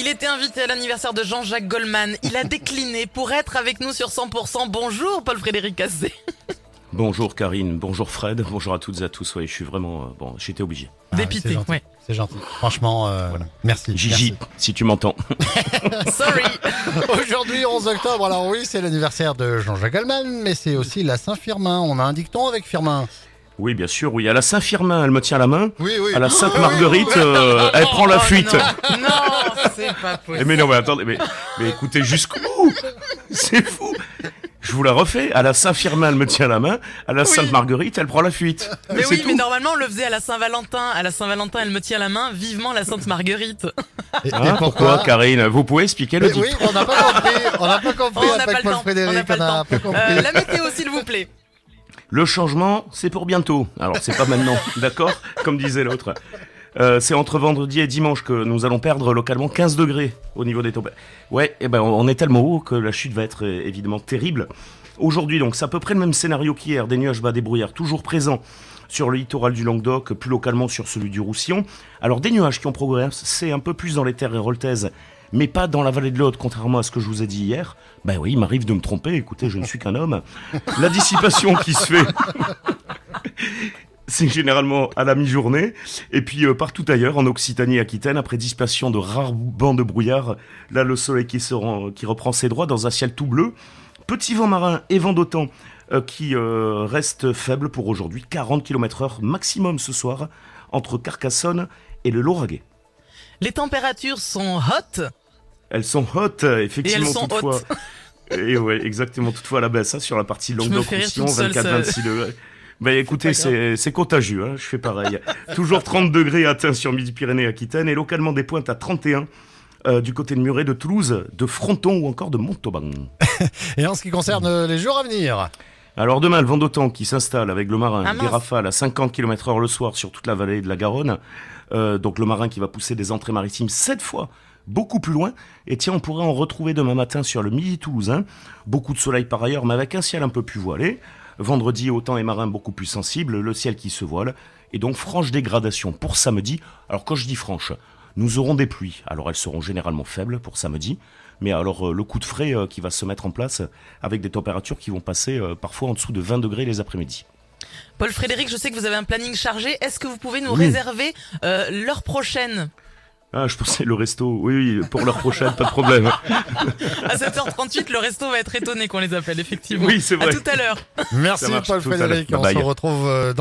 Il était invité à l'anniversaire de Jean-Jacques Goldman. Il a décliné pour être avec nous sur 100%. Bonjour Paul-Frédéric Cassé. Bonjour Karine, bonjour Fred, bonjour à toutes et à tous. Ouais, je suis vraiment. euh, bon, j'étais obligé. Ah, Dépité, c'est gentil. ouais. C'est gentil. Franchement, euh, merci. Gigi, si tu m'entends. Sorry. Aujourd'hui, 11 octobre, alors oui, c'est l'anniversaire de Jean-Jacques Goldman, mais c'est aussi la Saint-Firmin. On a un dicton avec Firmin. Oui, bien sûr, oui. À la Saint-Firmin, elle me tient la main. Oui, oui. À la Sainte-Marguerite, euh, elle prend la Oh, fuite. Non, non, c'est pas Eh, possible. mais non, mais attendez, mais, mais écoutez jusqu'où? C'est fou Je vous la refais. À la Saint-Firmin, elle me tient la main. À la Oui. Sainte-Marguerite, elle prend la fuite. Mais oui, tout. mais normalement on le faisait à la Saint-Valentin. À la Saint-Valentin, elle me tient la main. Vivement la Sainte Marguerite. Et, et Hein, pourquoi, Karine? Vous pouvez expliquer le dicton oui, on n'a pas compris. On n'a pas compris Oh, on n'a pas le Paul temps. Frédéric. On n'a pas le temps. pas compris. Euh, la météo, s'il vous plaît. Le changement, c'est pour bientôt. Alors, c'est pas maintenant, d'accord? Comme disait l'autre. Euh, c'est entre vendredi et dimanche que nous allons perdre localement 15 degrés au niveau des températures. Ouais, et ben on est tellement haut que la chute va être euh, évidemment terrible. Aujourd'hui, donc, c'est à peu près le même scénario qu'hier. Des nuages bas, des brouillards toujours présents sur le littoral du Languedoc, plus localement sur celui du Roussillon. Alors, des nuages qui ont progressé un peu plus dans les terres héroltaises, mais pas dans la vallée de l'Aude, contrairement à ce que je vous ai dit hier. Ben oui, il m'arrive de me tromper. Écoutez, je ne suis qu'un homme. La dissipation qui se fait c'est généralement à la mi-journée. Et puis euh, partout ailleurs, en Occitanie et Aquitaine, après dissipation de rares bancs de brouillard, là le soleil qui, se rend- qui reprend ses droits dans un ciel tout bleu. Petit vent marin et vent d'autant qui euh, reste faible pour aujourd'hui, 40 km heure maximum ce soir, entre Carcassonne et le Lauragais. Les températures sont hot. Elles sont hautes, euh, effectivement, Et elles sont toutefois. Et ouais, exactement, toutefois à la baisse, hein, sur la partie me Languedoc, fais rire Roussillon, toute seule, 24-26 degrés. Ben écoutez, c'est contagieux, hein, je fais pareil. Toujours 30 degrés atteints sur Midi-Pyrénées et Aquitaine, et localement des pointes à 31 euh, du côté de Muret, de Toulouse, de Fronton ou encore de Montauban. Et en ce qui concerne euh, les jours à venir, Alors demain, le vent d'automne qui s'installe avec le marin, Ah, des mince. rafales à 50 km heure le soir sur toute la vallée de la Garonne. Euh, donc le marin qui va pousser des entrées maritimes cette fois beaucoup plus loin. Et tiens, on pourrait en retrouver demain matin sur le midi toulousain. Beaucoup de soleil par ailleurs, mais avec un ciel un peu plus voilé. Vendredi, autant et marin beaucoup plus sensible, le ciel qui se voile. Et donc franche dégradation pour samedi. Alors quand je dis franche, nous aurons des pluies. Alors elles seront généralement faibles pour samedi. Mais alors euh, le coup de frais euh, qui va se mettre en place avec des températures qui vont passer euh, parfois en dessous de 20 degrés les après-midi. Paul Frédéric, je sais que vous avez un planning chargé. Est-ce que vous pouvez nous Oui. réserver euh, l'heure prochaine? Ah, je pensais le resto. Oui, oui, pour l'heure prochaine, pas de problème. À 7h38, le resto va être étonné qu'on les appelle, effectivement. Oui, c'est vrai. À tout à l'heure. merci Paul. Frédéric. On bye. se retrouve euh,